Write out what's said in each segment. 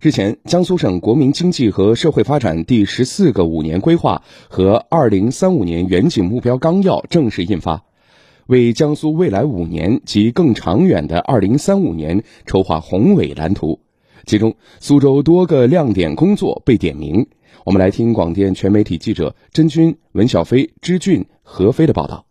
日前，江苏省国民经济和社会发展第十四个五年规划和二零三五年远景目标纲要正式印发，为江苏未来五年及更长远的二零三五年筹划宏伟蓝图。其中，苏州多个亮点工作被点名。我们来听广电全媒体记者甄军、文小飞、支俊、何飞的报道。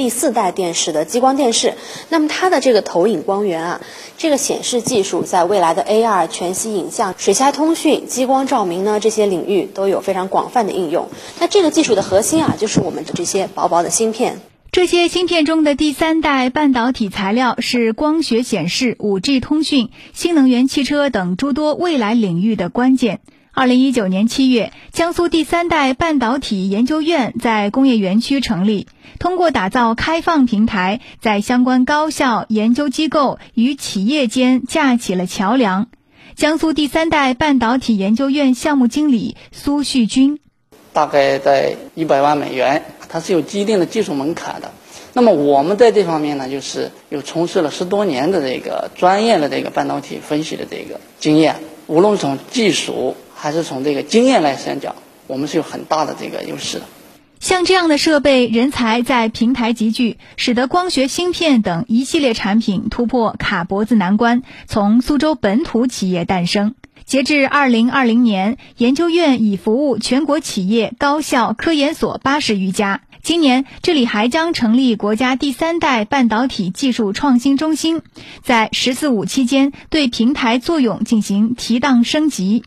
第四代电视的激光电视，那么它的这个投影光源啊，这个显示技术在未来的 AR 全息影像、水下通讯、激光照明呢这些领域都有非常广泛的应用。那这个技术的核心啊，就是我们的这些薄薄的芯片。这些芯片中的第三代半导体材料是光学显示、5G 通讯、新能源汽车等诸多未来领域的关键。二零一九年七月，江苏第三代半导体研究院在工业园区成立，通过打造开放平台，在相关高校、研究机构与企业间架起了桥梁。江苏第三代半导体研究院项目经理苏旭军：大概在一百万美元，它是有既定的技术门槛的。那么我们在这方面呢，就是有从事了十多年的这个专业的这个半导体分析的这个经验，无论从技术。还是从这个经验来讲，我们是有很大的这个优势的。像这样的设备、人才在平台集聚，使得光学芯片等一系列产品突破卡脖子难关，从苏州本土企业诞生。截至二零二零年，研究院已服务全国企业、高校、科研所八十余家。今年，这里还将成立国家第三代半导体技术创新中心，在“十四五”期间对平台作用进行提档升级。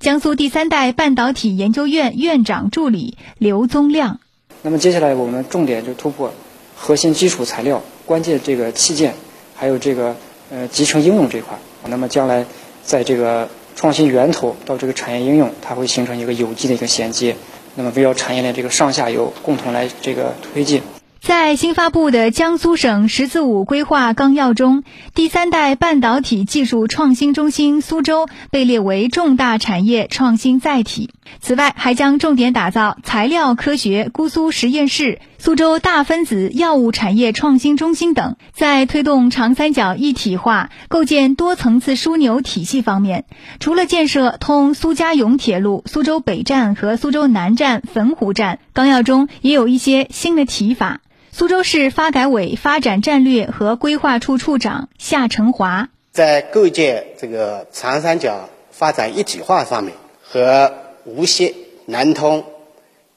江苏第三代半导体研究院院长助理刘宗亮。那么接下来我们重点就突破核心基础材料、关键这个器件，还有这个呃集成应用这块。那么将来在这个创新源头到这个产业应用，它会形成一个有机的一个衔接。那么围绕产业链这个上下游共同来这个推进。在新发布的江苏省“十四五”规划纲要中，第三代半导体技术创新中心苏州被列为重大产业创新载体。此外，还将重点打造材料科学姑苏实验室、苏州大分子药物产业创新中心等。在推动长三角一体化、构建多层次枢纽体系方面，除了建设通苏家永铁路苏州北站和苏州南站汾湖站，纲要中也有一些新的提法。苏州市发改委发展战略和规划处处长夏成华在构建这个长三角发展一体化上面，和无锡、南通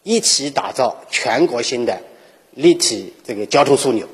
一起打造全国性的立体这个交通枢纽。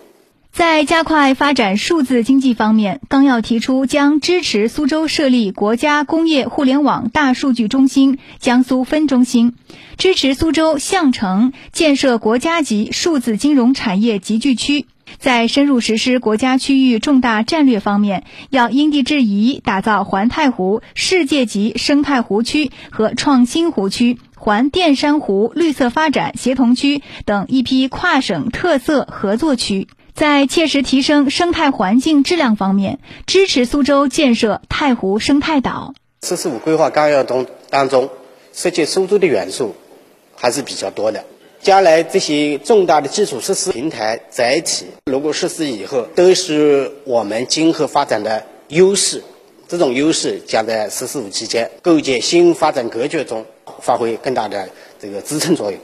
在加快发展数字经济方面，纲要提出将支持苏州设立国家工业互联网大数据中心江苏分中心，支持苏州相城建设国家级数字金融产业集聚区。在深入实施国家区域重大战略方面，要因地制宜打造环太湖世界级生态湖区和创新湖区、环淀山湖绿色发展协同区等一批跨省特色合作区。在切实提升生态环境质量方面，支持苏州建设太湖生态岛。“十四五”规划纲要中当中，涉及苏州的元素还是比较多的。将来这些重大的基础设施平台载体，如果实施以后，都是我们今后发展的优势。这种优势将在“十四五”期间构建新发展格局中发挥更大的这个支撑作用。